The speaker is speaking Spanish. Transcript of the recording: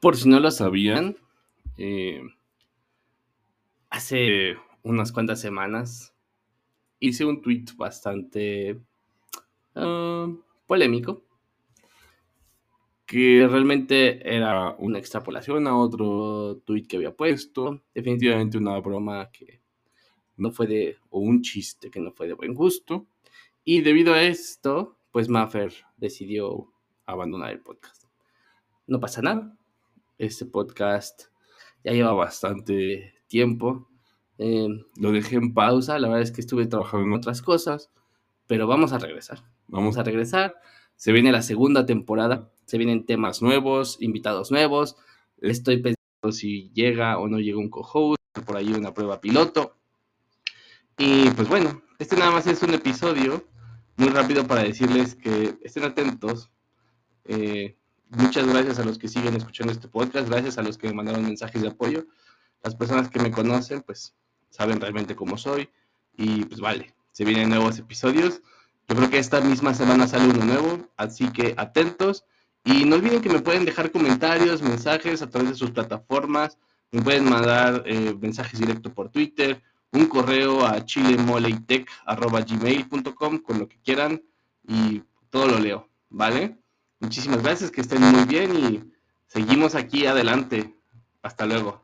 Por si no lo sabían, eh, hace unas cuantas semanas hice un tweet bastante ah, polémico que realmente era una extrapolación a otro tweet que había puesto, definitivamente una broma que no fue de, o un chiste que no fue de buen gusto, y debido a esto, pues Maffer decidió abandonar el podcast. No pasa nada, este podcast ya lleva bastante tiempo. Eh, lo dejé en pausa, la verdad es que estuve trabajando en otras cosas, pero vamos a regresar. Vamos a regresar. Se viene la segunda temporada, se vienen temas nuevos, invitados nuevos. Estoy pensando si llega o no llega un co-host, por ahí una prueba piloto. Y pues bueno, este nada más es un episodio muy rápido para decirles que estén atentos. Eh, Muchas gracias a los que siguen escuchando este podcast, gracias a los que me mandaron mensajes de apoyo. Las personas que me conocen, pues saben realmente cómo soy. Y pues vale, se vienen nuevos episodios. Yo creo que esta misma semana sale uno nuevo, así que atentos. Y no olviden que me pueden dejar comentarios, mensajes a través de sus plataformas. Me pueden mandar eh, mensajes directos por Twitter, un correo a chilemoleitech.gmail.com con lo que quieran y todo lo leo, ¿vale? Muchísimas gracias, que estén muy bien y seguimos aquí adelante. Hasta luego.